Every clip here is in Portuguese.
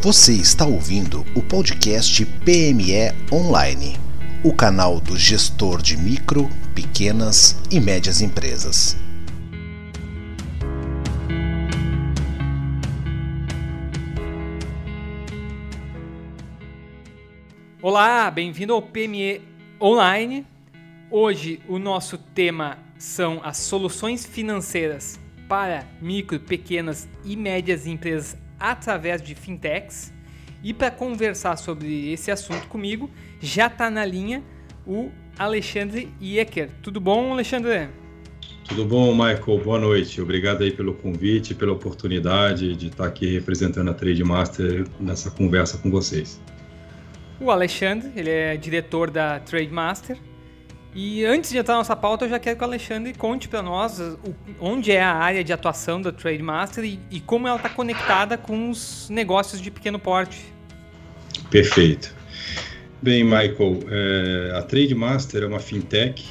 Você está ouvindo o podcast PME Online, o canal do gestor de micro, pequenas e médias empresas. Olá, bem-vindo ao PME Online. Hoje o nosso tema são as soluções financeiras para micro, pequenas e médias empresas através de fintechs. E para conversar sobre esse assunto comigo, já está na linha o Alexandre Iecker. Tudo bom, Alexandre? Tudo bom, Michael? Boa noite. Obrigado aí pelo convite, pela oportunidade de estar aqui representando a Trade Master nessa conversa com vocês. O Alexandre, ele é diretor da Trade Master e antes de entrar na nossa pauta, eu já quero que o Alexandre conte para nós onde é a área de atuação da Trade Master e, e como ela está conectada com os negócios de pequeno porte. Perfeito. Bem, Michael, é, a Trade Master é uma fintech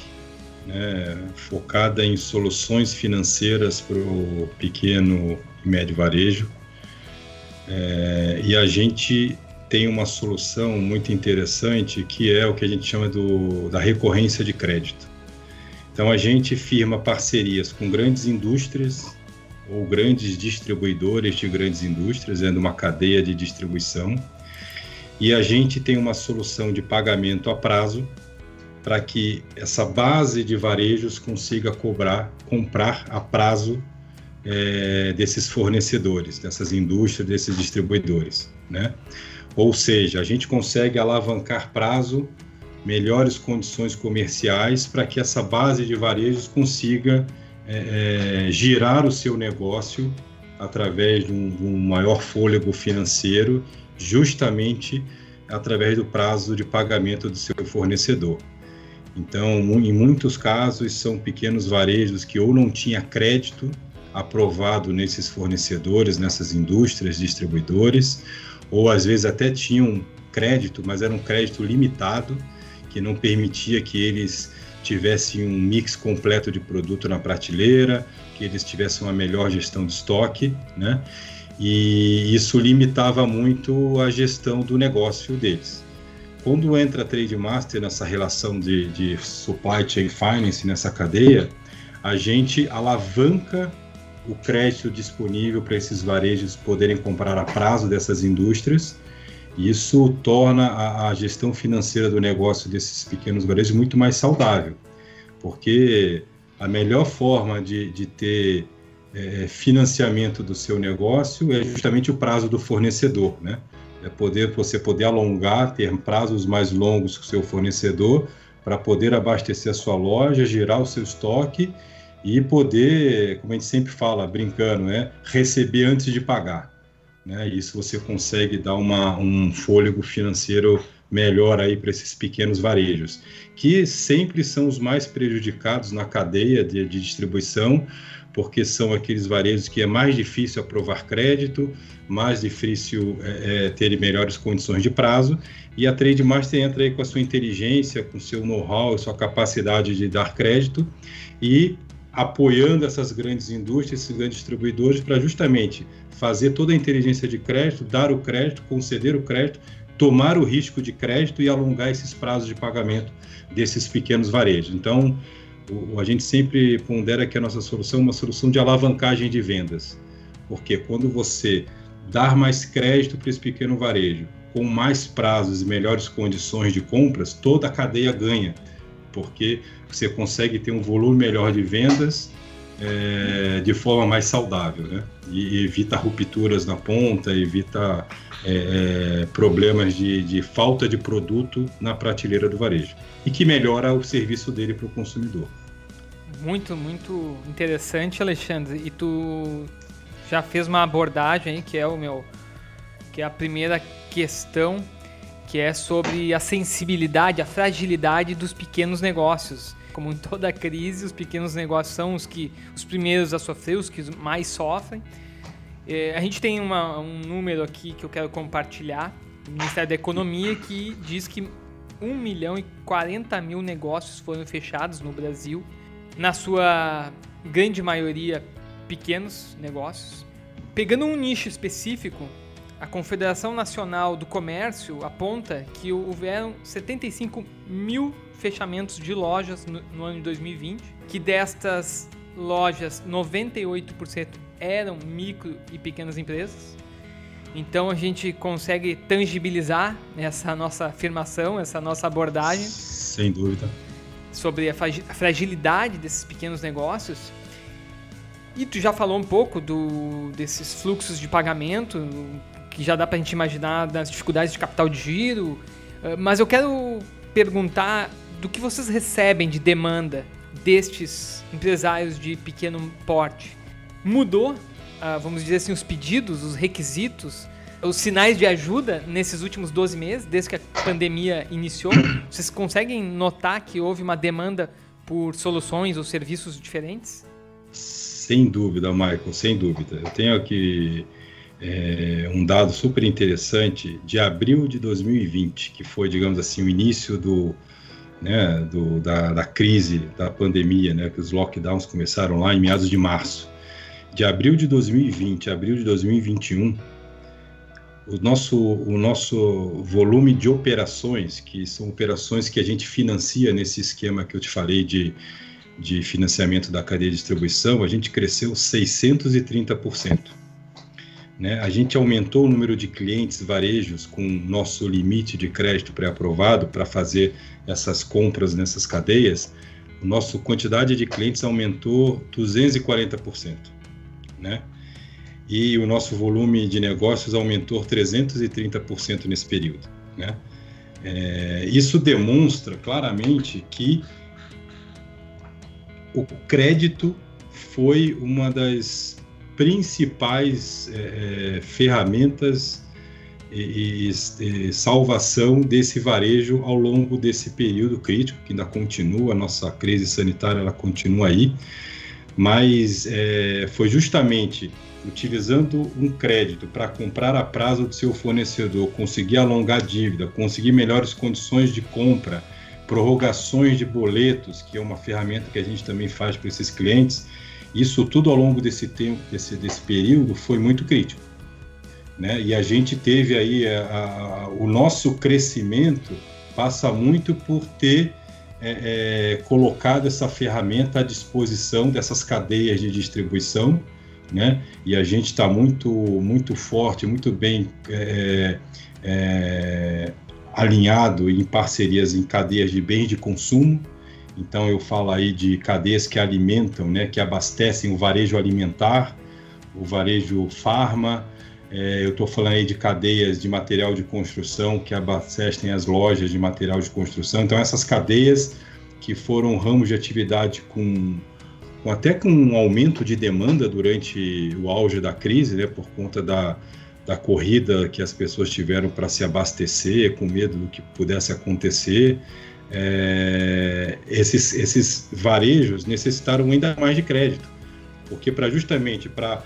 né, focada em soluções financeiras para o pequeno e médio varejo. É, e a gente tem uma solução muito interessante que é o que a gente chama do, da recorrência de crédito. Então a gente firma parcerias com grandes indústrias ou grandes distribuidores de grandes indústrias, é uma cadeia de distribuição, e a gente tem uma solução de pagamento a prazo para que essa base de varejos consiga cobrar, comprar a prazo é, desses fornecedores, dessas indústrias, desses distribuidores, né? Ou seja, a gente consegue alavancar prazo, melhores condições comerciais para que essa base de varejos consiga é, é, girar o seu negócio através de um, de um maior fôlego financeiro, justamente através do prazo de pagamento do seu fornecedor. Então, em muitos casos, são pequenos varejos que ou não tinha crédito aprovado nesses fornecedores, nessas indústrias, distribuidores, ou às vezes até tinham crédito, mas era um crédito limitado, que não permitia que eles tivessem um mix completo de produto na prateleira, que eles tivessem uma melhor gestão de estoque, né? E isso limitava muito a gestão do negócio deles. Quando entra a Trade Master nessa relação de, de supply chain finance, nessa cadeia, a gente alavanca o crédito disponível para esses varejos poderem comprar a prazo dessas indústrias. Isso torna a, a gestão financeira do negócio desses pequenos varejos muito mais saudável, porque a melhor forma de, de ter é, financiamento do seu negócio é justamente o prazo do fornecedor, né? É poder você poder alongar, ter prazos mais longos com o seu fornecedor para poder abastecer a sua loja, girar o seu estoque e poder, como a gente sempre fala, brincando, né, receber antes de pagar. Né? Isso você consegue dar uma, um fôlego financeiro melhor aí para esses pequenos varejos, que sempre são os mais prejudicados na cadeia de, de distribuição, porque são aqueles varejos que é mais difícil aprovar crédito, mais difícil é, é, ter melhores condições de prazo, e a Trade Master entra aí com a sua inteligência, com seu know-how, sua capacidade de dar crédito, e apoiando essas grandes indústrias, esses grandes distribuidores, para justamente fazer toda a inteligência de crédito, dar o crédito, conceder o crédito, tomar o risco de crédito e alongar esses prazos de pagamento desses pequenos varejos. Então, o, a gente sempre pondera que a nossa solução é uma solução de alavancagem de vendas, porque quando você dar mais crédito para esse pequeno varejo, com mais prazos e melhores condições de compras, toda a cadeia ganha porque você consegue ter um volume melhor de vendas é, de forma mais saudável, né? E evita rupturas na ponta, evita é, é, problemas de, de, falta de produto na prateleira do varejo e que melhora o serviço dele para o consumidor. Muito, muito interessante, Alexandre. E tu já fez uma abordagem aí que é o meu, que é a primeira questão que é sobre a sensibilidade, a fragilidade dos pequenos negócios. Como em toda crise, os pequenos negócios são os que os primeiros a sofrer, os que mais sofrem. É, a gente tem uma, um número aqui que eu quero compartilhar do Ministério da Economia que diz que 1 milhão e 40 mil negócios foram fechados no Brasil, na sua grande maioria pequenos negócios. Pegando um nicho específico, a Confederação Nacional do Comércio aponta que houveram 75 mil fechamentos de lojas no, no ano de 2020, que destas lojas 98% eram micro e pequenas empresas. Então a gente consegue tangibilizar essa nossa afirmação, essa nossa abordagem. Sem dúvida. Sobre a fragilidade desses pequenos negócios. E tu já falou um pouco do, desses fluxos de pagamento, que já dá para a gente imaginar das dificuldades de capital de giro. Eh, mas eu quero perguntar do que vocês recebem de demanda destes empresários de pequeno porte. Mudou, ah, vamos dizer assim, os pedidos, os requisitos, os sinais de ajuda nesses últimos 12 meses, desde que a pandemia iniciou? Vocês conseguem notar que houve uma demanda por soluções ou serviços diferentes? Sem dúvida, Michael, sem dúvida. Eu tenho aqui é, um dado super interessante de abril de 2020, que foi, digamos assim, o início do, né, do, da, da, crise da pandemia, né, que os lockdowns começaram lá em meados de março. De abril de 2020 a abril de 2021, o nosso, o nosso volume de operações, que são operações que a gente financia nesse esquema que eu te falei de, de financiamento da cadeia de distribuição, a gente cresceu 630%. Né? A gente aumentou o número de clientes varejos com nosso limite de crédito pré-aprovado para fazer essas compras nessas cadeias. A nossa quantidade de clientes aumentou 240%. Né? E o nosso volume de negócios aumentou 330% nesse período. Né? É, isso demonstra claramente que o crédito foi uma das principais é, é, ferramentas e, e, salvação desse varejo ao longo desse período crítico, que ainda continua, a nossa crise sanitária ela continua aí, mas é, foi justamente utilizando um crédito para comprar a prazo do seu fornecedor, conseguir alongar a dívida, conseguir melhores condições de compra, prorrogações de boletos, que é uma ferramenta que a gente também faz para esses clientes, isso tudo ao longo desse tempo, desse, desse período, foi muito crítico. Né? E a gente teve aí a, a, o nosso crescimento passa muito por ter é, é, colocado essa ferramenta à disposição dessas cadeias de distribuição, né? E a gente está muito, muito forte, muito bem é, é, alinhado em parcerias em cadeias de bens de consumo, então eu falo aí de cadeias que alimentam, né, que abastecem o varejo alimentar, o varejo farma. É, eu estou falando aí de cadeias de material de construção que abastecem as lojas de material de construção. Então essas cadeias que foram ramos de atividade com, com até com um aumento de demanda durante o auge da crise, né, por conta da, da corrida que as pessoas tiveram para se abastecer, com medo do que pudesse acontecer é, esses, esses varejos necessitaram ainda mais de crédito, porque para justamente para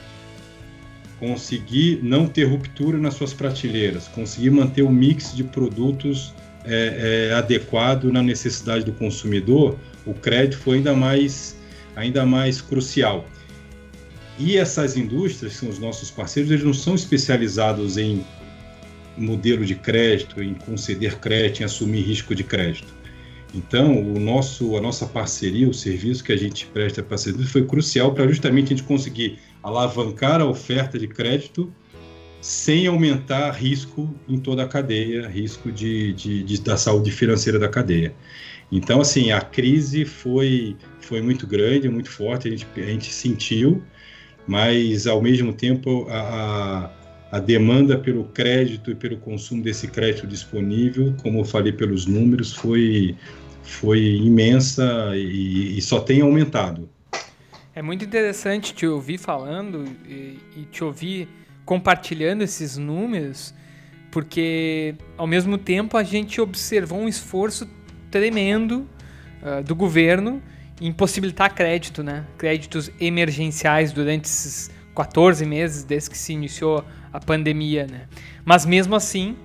conseguir não ter ruptura nas suas prateleiras, conseguir manter o mix de produtos é, é, adequado na necessidade do consumidor, o crédito foi ainda mais, ainda mais crucial. E essas indústrias, que são os nossos parceiros, eles não são especializados em modelo de crédito, em conceder crédito, em assumir risco de crédito. Então, o nosso, a nossa parceria, o serviço que a gente presta para a foi crucial para justamente a gente conseguir alavancar a oferta de crédito sem aumentar risco em toda a cadeia, risco de, de, de, da saúde financeira da cadeia. Então, assim, a crise foi, foi muito grande, muito forte, a gente, a gente sentiu, mas, ao mesmo tempo, a, a demanda pelo crédito e pelo consumo desse crédito disponível, como eu falei pelos números, foi, foi imensa e, e só tem aumentado. É muito interessante te ouvir falando e, e te ouvir compartilhando esses números, porque ao mesmo tempo a gente observou um esforço tremendo uh, do governo em possibilitar crédito, né? Créditos emergenciais durante esses 14 meses desde que se iniciou a pandemia, né? Mas mesmo assim,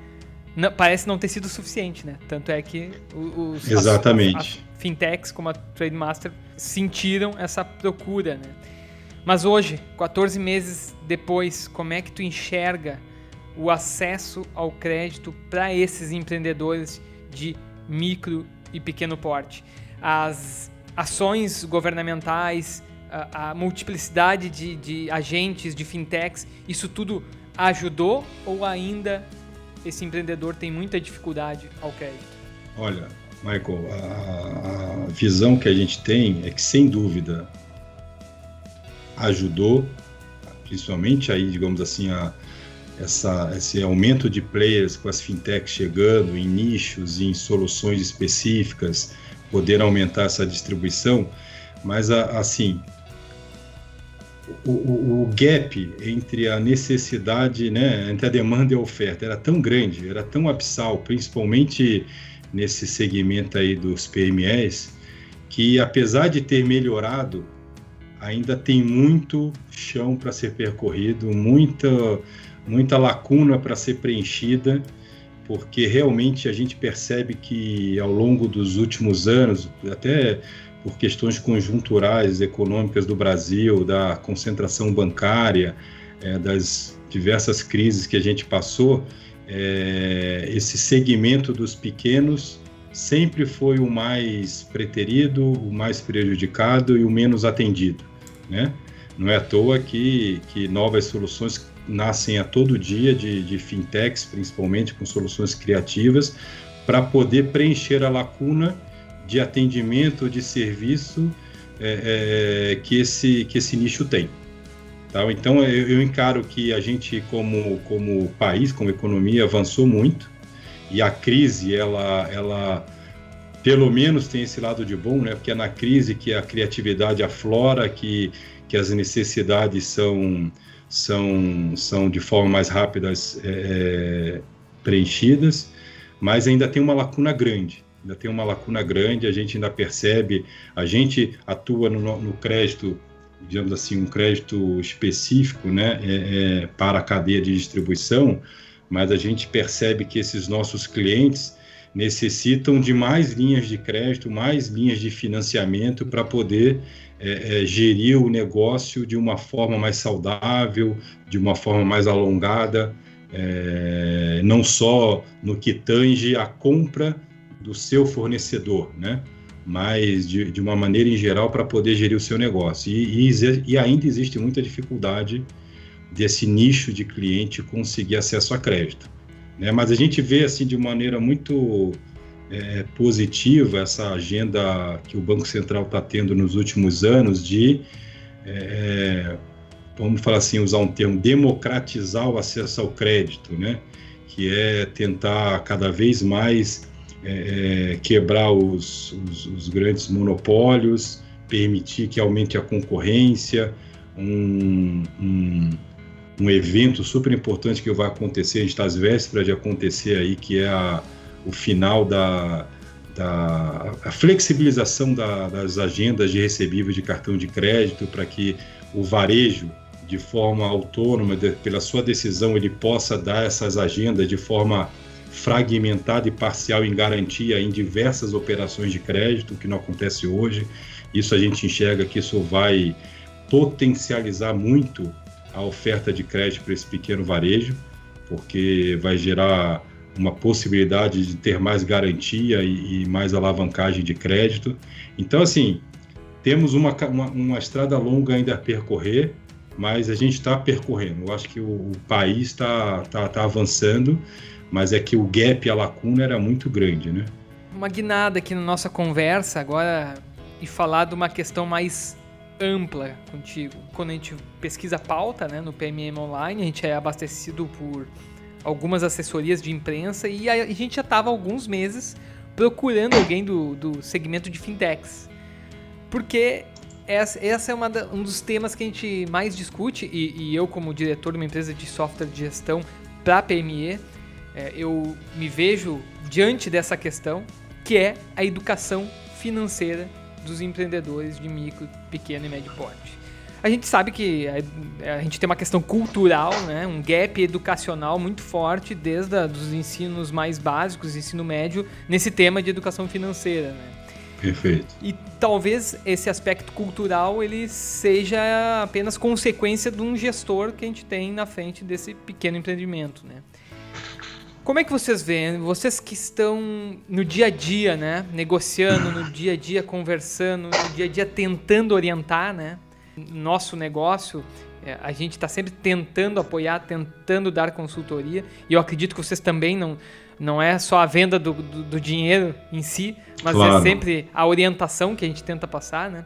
não, parece não ter sido suficiente, né? Tanto é que os Exatamente. As, as fintechs como a Trademaster sentiram essa procura, né? Mas hoje, 14 meses depois, como é que tu enxerga o acesso ao crédito para esses empreendedores de micro e pequeno porte. As ações governamentais, a, a multiplicidade de, de agentes, de fintechs, isso tudo ajudou ou ainda esse empreendedor tem muita dificuldade ao crédito? Olha, Michael, a, a visão que a gente tem é que, sem dúvida, ajudou, principalmente aí, digamos assim, a, essa, esse aumento de players com as fintechs chegando em nichos, em soluções específicas, poder aumentar essa distribuição, mas assim o, o, gap entre a necessidade, né, entre a demanda e a oferta era tão grande, era tão abissal, principalmente nesse segmento aí dos PMEs, que apesar de ter melhorado, ainda tem muito chão para ser percorrido, muita, muita lacuna para ser preenchida, porque realmente a gente percebe que ao longo dos últimos anos, até por questões conjunturais econômicas do Brasil, da concentração bancária, é, das diversas crises que a gente passou, é, esse segmento dos pequenos sempre foi o mais preterido, o mais prejudicado e o menos atendido, né? Não é à toa que, que novas soluções nascem a todo dia de, de fintechs, principalmente com soluções criativas, para poder preencher a lacuna de atendimento, de serviço é, é, que, esse, que esse nicho tem. Tá? Então, eu, eu, encaro que a gente, como, como país, como economia, avançou muito e a crise, ela, ela pelo menos tem esse lado de bom, né? porque é na crise que a criatividade aflora, que, que as necessidades são, são, são de forma mais rápida é, preenchidas, mas ainda tem uma lacuna grande ainda tem uma lacuna grande, a gente ainda percebe, a gente atua no, no crédito digamos assim, um crédito específico né, é, é, para a cadeia de distribuição, mas a gente percebe que esses nossos clientes necessitam de mais linhas de crédito, mais linhas de financiamento para poder é, é, gerir o negócio de uma forma mais saudável, de uma forma mais alongada, é, não só no que tange a compra do seu fornecedor, né? mas de, de uma maneira em geral para poder gerir o seu negócio. E, e, e, ainda existe muita dificuldade desse nicho de cliente conseguir acesso a crédito. Né? Mas a gente vê assim de maneira muito é, positiva essa agenda que o Banco Central está tendo nos últimos anos de, é, vamos falar assim, usar um termo, democratizar o acesso ao crédito, né? que é tentar cada vez mais é, é, quebrar os, os, os, grandes monopólios, permitir que aumente a concorrência, um, um, um, evento super importante que vai acontecer, a gente está às vésperas de acontecer aí, que é a, o final da, da a flexibilização da, das agendas de recebível de cartão de crédito para que o varejo de forma autônoma, de, pela sua decisão, ele possa dar essas agendas de forma fragmentada e parcial em garantia em diversas operações de crédito, que não acontece hoje. Isso a gente enxerga que isso vai potencializar muito a oferta de crédito para esse pequeno varejo, porque vai gerar uma possibilidade de ter mais garantia e, e mais alavancagem de crédito. Então, assim, temos uma, uma, uma, estrada longa ainda a percorrer, mas a gente está percorrendo. Eu acho que o, o país está tá, tá avançando mas é que o gap, a lacuna era muito grande, né? Uma guinada aqui na nossa conversa agora e falar de uma questão mais ampla contigo. Quando a gente pesquisa pauta né, no PMM Online, a gente é abastecido por algumas assessorias de imprensa e a gente já estava alguns meses procurando alguém do, do segmento de fintechs. Porque essa, essa é uma da, um dos temas que a gente mais discute e, e eu, como diretor de uma empresa de software de gestão para PME, é, eu me vejo diante dessa questão, que é a educação financeira dos empreendedores de micro, pequeno e médio porte. A gente sabe que a, a gente tem uma questão cultural, né, um gap educacional muito forte desde os ensinos mais básicos, ensino médio, nesse tema de educação financeira. Né? Perfeito. E talvez esse aspecto cultural ele seja apenas consequência de um gestor que a gente tem na frente desse pequeno empreendimento, né? Como é que vocês veem? Vocês que estão no dia a dia, né? Negociando, no dia a dia conversando, no dia a dia tentando orientar, né? Nosso negócio, é, a gente está sempre tentando apoiar, tentando dar consultoria. E eu acredito que vocês também não, não é só a venda do, do, do dinheiro em si, mas é claro. é sempre a orientação que a gente tenta passar, né?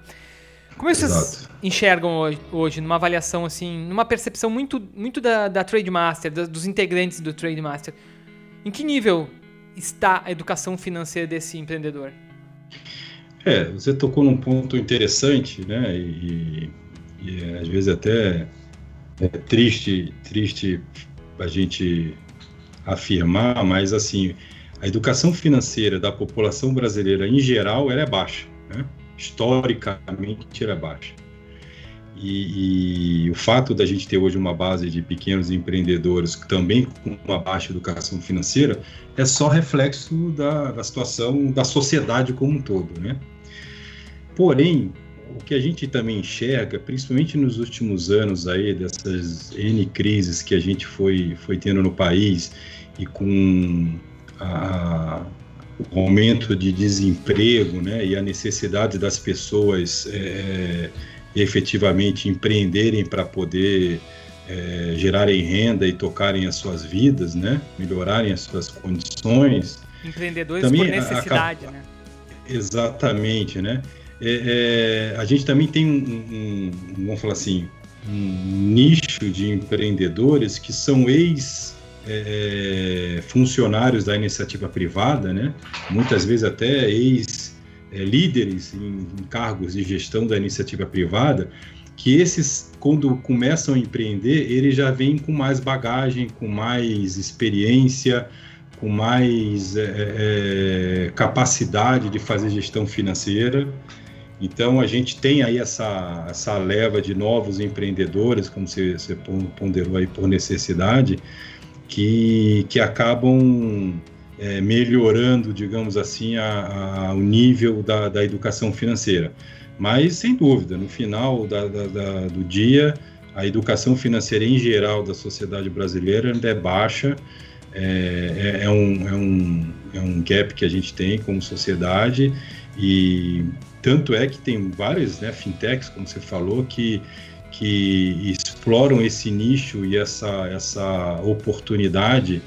Como é que vocês Exato. enxergam hoje, hoje, numa avaliação assim, numa percepção muito, muito da, da Trade Master, dos integrantes do Trade Master? Em que nível está a educação financeira desse empreendedor? É, você tocou num ponto interessante, né? E, e às vezes até é triste, triste a gente afirmar, mas assim, a educação financeira da população brasileira em geral ela é baixa, né? historicamente ela é baixa. E, e, o fato da gente ter hoje uma base de pequenos empreendedores também com uma baixa educação financeira é só reflexo da, da situação da sociedade como um todo, né? Porém, o que a gente também enxerga, principalmente nos últimos anos aí dessas N crises que a gente foi, foi tendo no país e com a, o aumento de desemprego né, e a necessidade das pessoas é, efetivamente empreenderem para poder é, gerarem renda e tocarem as suas vidas, né? melhorarem as suas condições. Empreendedores também por necessidade, a, né? Exatamente, né? É, é, a gente também tem um, um, vamos falar assim, um nicho de empreendedores que são ex é, é funcionários da iniciativa privada, né? Muitas vezes até ex é, líderes em, em cargos de gestão da iniciativa privada, que esses, quando começam a empreender, eles já vêm com mais bagagem, com mais experiência, com mais é, é, capacidade de fazer gestão financeira. Então, a gente tem aí essa, essa leva de novos empreendedores, como você, você ponderou aí por necessidade, que, que acabam é, melhorando, digamos assim, a, a, o nível da, da, educação financeira. Mas, sem dúvida, no final da, da, do dia, a educação financeira em geral da sociedade brasileira ainda é baixa, é, é, é, um, é, um, é um gap que a gente tem como sociedade, e tanto é que tem várias né, fintechs, como você falou, que, que exploram esse nicho e essa, essa oportunidade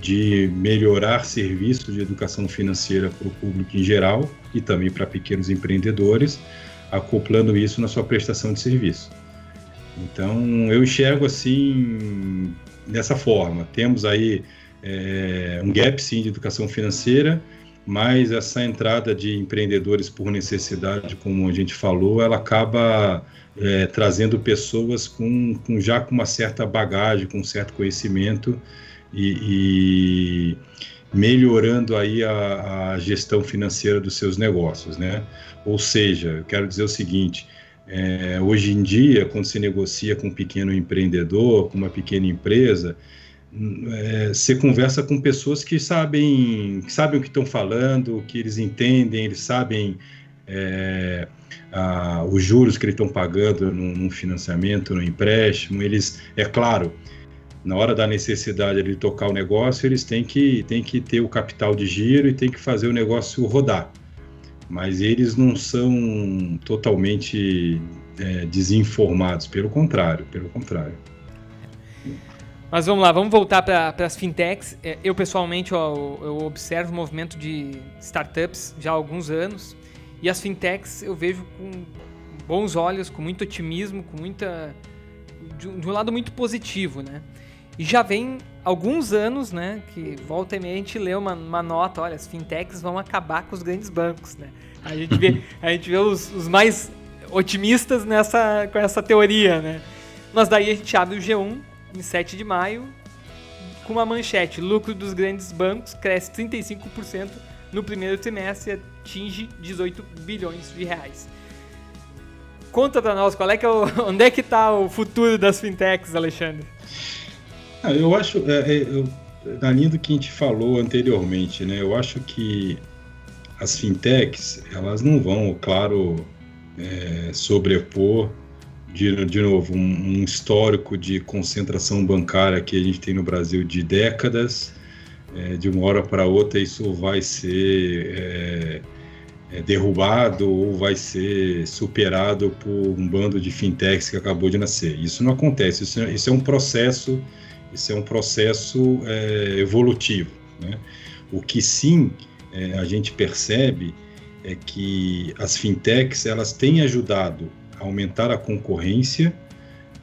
de melhorar serviços de educação financeira para o público em geral e também para pequenos empreendedores, acoplando isso na sua prestação de serviço. Então, eu enxergo assim, dessa forma. Temos aí é, um gap, sim, de educação financeira, mas essa entrada de empreendedores por necessidade, como a gente falou, ela acaba é, trazendo pessoas com, com, já com uma certa bagagem, com um certo conhecimento e, e melhorando aí a, a, gestão financeira dos seus negócios, né? Ou seja, eu quero dizer o seguinte: é, hoje em dia, quando se negocia com um pequeno empreendedor, com uma pequena empresa, é, você conversa com pessoas que sabem, que sabem o que estão falando, que eles entendem, eles sabem é, a, os juros que eles estão pagando no financiamento, no empréstimo. Eles, é claro, na hora da necessidade de tocar o negócio, eles têm que, têm que ter o capital de giro e têm que fazer o negócio rodar. Mas eles não são totalmente é, desinformados, pelo contrário, pelo contrário. Mas vamos lá, vamos voltar para as fintechs. É, eu pessoalmente eu, eu observo o movimento de startups já há alguns anos e as fintechs eu vejo com bons olhos, com muito otimismo, com muita de um lado muito positivo, né? Já vem alguns anos, né, que volta e meia a gente lê uma, uma nota, olha, as fintechs vão acabar com os grandes bancos, né? A gente vê, a gente vê os, os mais otimistas nessa, com essa teoria, né? Mas daí a gente abre o G1 em 7 de maio com uma manchete: lucro dos grandes bancos cresce 35% no primeiro trimestre e atinge 18 bilhões de reais. Conta para nós, qual é que é o, onde é que está o futuro das fintechs, Alexandre? Ah, eu acho, é, é, eu, na linha do que a gente falou anteriormente, né? Eu acho que as fintechs, elas não vão, claro, é, sobrepor de, de novo, um, um, histórico de concentração bancária que a gente tem no Brasil de décadas. É, de uma hora para outra, isso vai ser é, é, derrubado ou vai ser superado por um bando de fintechs que acabou de nascer. Isso não acontece. Isso, é, isso é um processo. Isso é um processo é, evolutivo. Né? O que sim é, a gente percebe é que as fintechs elas têm ajudado a aumentar a concorrência,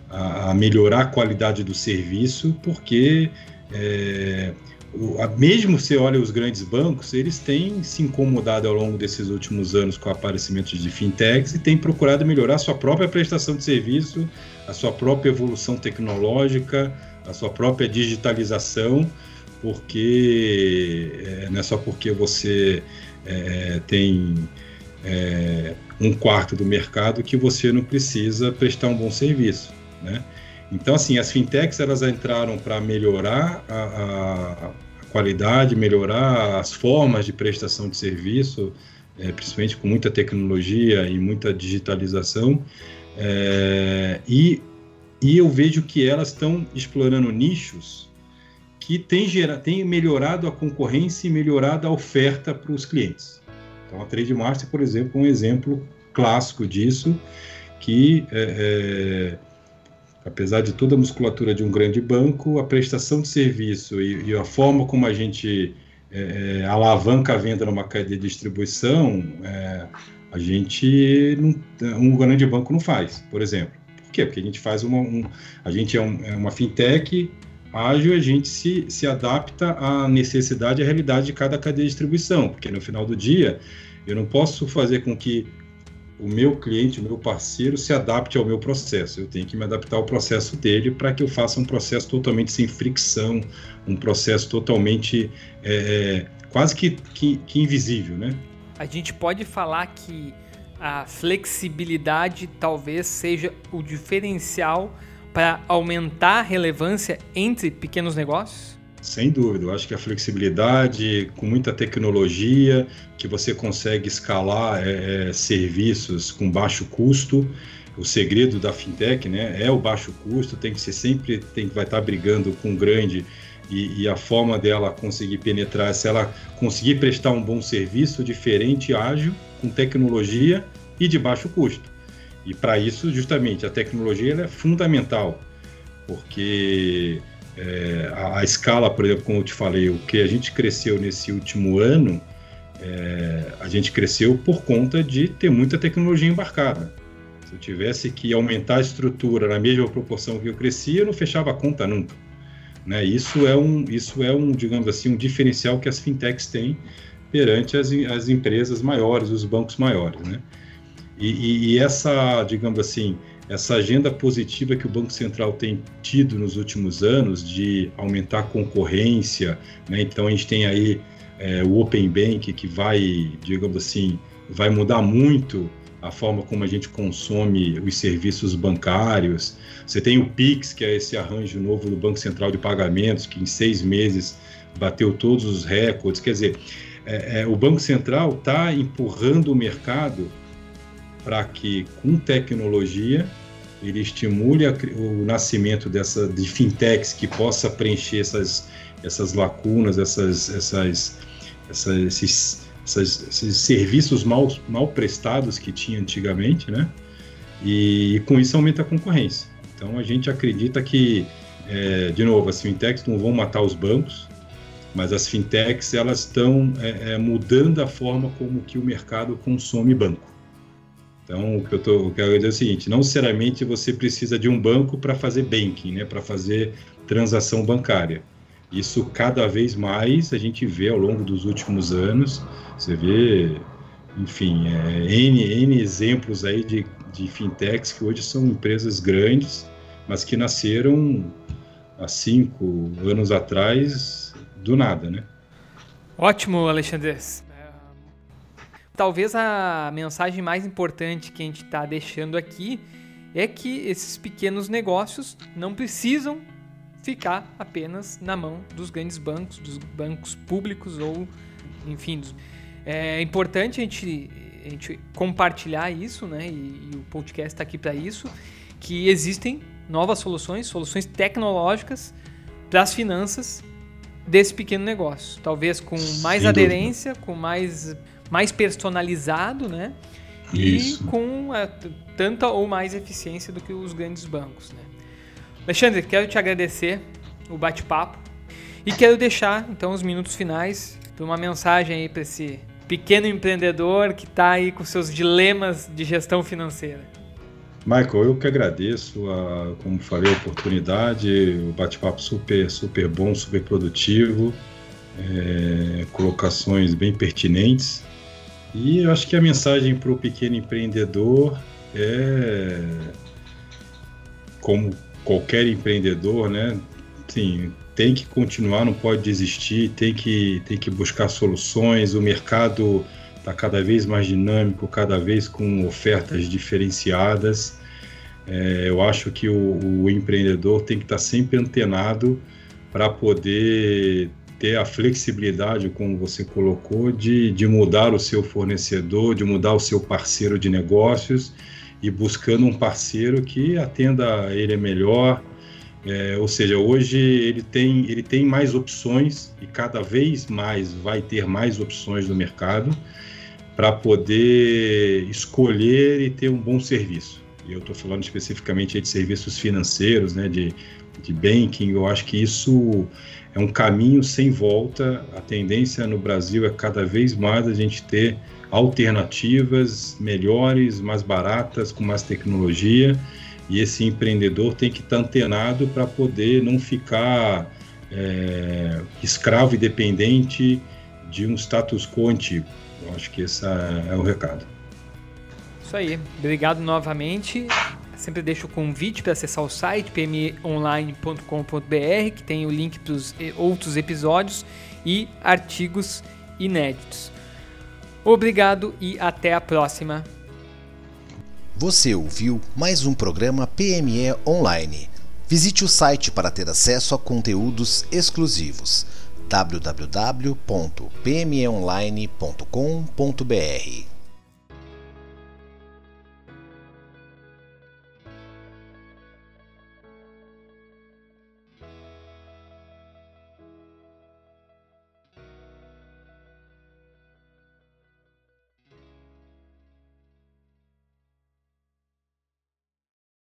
a, a melhorar a qualidade do serviço, porque é, o, a, mesmo se olha os grandes bancos, eles têm se incomodado ao longo desses últimos anos com o aparecimento de fintechs e têm procurado melhorar a sua própria prestação de serviço, a sua própria evolução tecnológica, a sua própria digitalização, porque é, não é só porque você é, tem é, um quarto do mercado que você não precisa prestar um bom serviço, né? Então, assim, as fintechs elas entraram para melhorar a, a, qualidade, melhorar as formas de prestação de serviço, é, principalmente com muita tecnologia e muita digitalização, é, e, e eu vejo que elas estão explorando nichos que têm, gera, têm melhorado a concorrência e melhorado a oferta para os clientes. Então, a Trade Master, por exemplo, é um exemplo clássico disso, que é, é, apesar de toda a musculatura de um grande banco, a prestação de serviço e, e a forma como a gente é, é alavanca a venda numa cadeia de distribuição, é, a gente, não, um grande banco não faz, por exemplo. Quê? Porque a gente faz uma, um, a gente é, um, é uma fintech ágil, a gente se, se adapta à necessidade e à realidade de cada cadeia de distribuição, porque no final do dia eu não posso fazer com que o meu cliente, o meu parceiro se adapte ao meu processo. Eu tenho que me adaptar ao processo dele para que eu faça um processo totalmente sem fricção, um processo totalmente é, é quase que, que, que invisível, né? A gente pode falar que a flexibilidade talvez seja o diferencial para aumentar a relevância entre pequenos negócios? Sem dúvida, eu acho que a flexibilidade, com muita tecnologia, que você consegue escalar é, é, serviços com baixo custo. O segredo da fintech né, é o baixo custo, tem que ser sempre, tem que vai estar brigando com grande e, e, a forma dela conseguir penetrar, se ela conseguir prestar um bom serviço diferente, ágil, com tecnologia e de baixo custo. E para isso, justamente, a tecnologia é fundamental, porque é, a, a, escala, por exemplo, como eu te falei, o que a gente cresceu nesse último ano, é, a gente cresceu por conta de ter muita tecnologia embarcada. Se eu tivesse que aumentar a estrutura na mesma proporção que eu crescia, eu não fechava a conta nunca. Né? Isso é um, isso é um, digamos assim, um diferencial que as fintechs têm perante as, as empresas maiores, os bancos maiores, né? E, e, e essa, digamos assim, essa agenda positiva que o Banco Central tem tido nos últimos anos de aumentar a concorrência, né? então a gente tem aí é, o Open Bank que vai, digamos assim, vai mudar muito a forma como a gente consome os serviços bancários. Você tem o Pix, que é esse arranjo novo do Banco Central de Pagamentos, que em seis meses bateu todos os recordes. Quer dizer, é, é, o Banco Central está empurrando o mercado para que, com tecnologia, ele estimule a, o nascimento dessa, de fintechs que possa preencher essas, essas lacunas, essas, essas, essas esses, essas, esses serviços mal, mal prestados que tinha antigamente, né? E, e com isso aumenta a concorrência. Então a gente acredita que, é, de novo, as fintechs não vão matar os bancos, mas as fintechs elas estão é, é, mudando a forma como que o mercado consome banco. Então, o que eu, tô, quero dizer é o seguinte: não necessariamente você precisa de um banco para fazer banking, né, para fazer transação bancária. Isso cada vez mais a gente vê ao longo dos últimos anos. Você vê, enfim, é, N, N exemplos aí de, de fintechs que hoje são empresas grandes, mas que nasceram há cinco anos atrás do nada, né? Ótimo, Alexandre talvez a mensagem mais importante que a gente está deixando aqui é que esses pequenos negócios não precisam ficar apenas na mão dos grandes bancos, dos bancos públicos ou, enfim, dos, É importante a gente, a gente compartilhar isso, né? E, e o podcast está aqui para isso, que existem novas soluções, soluções tecnológicas para as finanças desse pequeno negócio. Talvez com mais Sem aderência, dúvida. com mais, mais personalizado, né? Isso. E com é, tanta ou mais eficiência do que os grandes bancos, né? Alexandre, quero te agradecer o bate-papo e quero deixar então os minutos finais para uma mensagem aí para esse pequeno empreendedor que está aí com seus dilemas de gestão financeira. Michael, eu que agradeço, a, como falei, a oportunidade, o bate-papo super, super bom, super produtivo, é, colocações bem pertinentes. E eu acho que a mensagem para o pequeno empreendedor é, como qualquer empreendedor, né? Sim, tem que continuar, não pode desistir, tem que, tem que buscar soluções. O mercado está cada vez mais dinâmico, cada vez com ofertas diferenciadas. É, eu acho que o, o, empreendedor tem que estar tá sempre antenado para poder ter a flexibilidade, como você colocou, de, de mudar o seu fornecedor, de mudar o seu parceiro de negócios e buscando um parceiro que atenda ele melhor, é, ou seja, hoje ele tem, ele tem mais opções e cada vez mais vai ter mais opções no mercado para poder escolher e ter um bom serviço. E eu estou falando especificamente de serviços financeiros, né, de, de banking. Eu acho que isso é um caminho sem volta. A tendência no Brasil é cada vez mais a gente ter alternativas melhores, mais baratas, com mais tecnologia e esse empreendedor tem que estar antenado para poder não ficar é, escravo e dependente de um status quo antigo. Eu acho que esse é o recado. Isso aí. Obrigado novamente. Sempre deixo o convite para acessar o site pmeonline.com.br, que tem o link para os outros episódios e artigos inéditos. Obrigado e até a próxima. Você ouviu mais um programa PME Online. Visite o site para ter acesso a conteúdos exclusivos www.pmeonline.com.br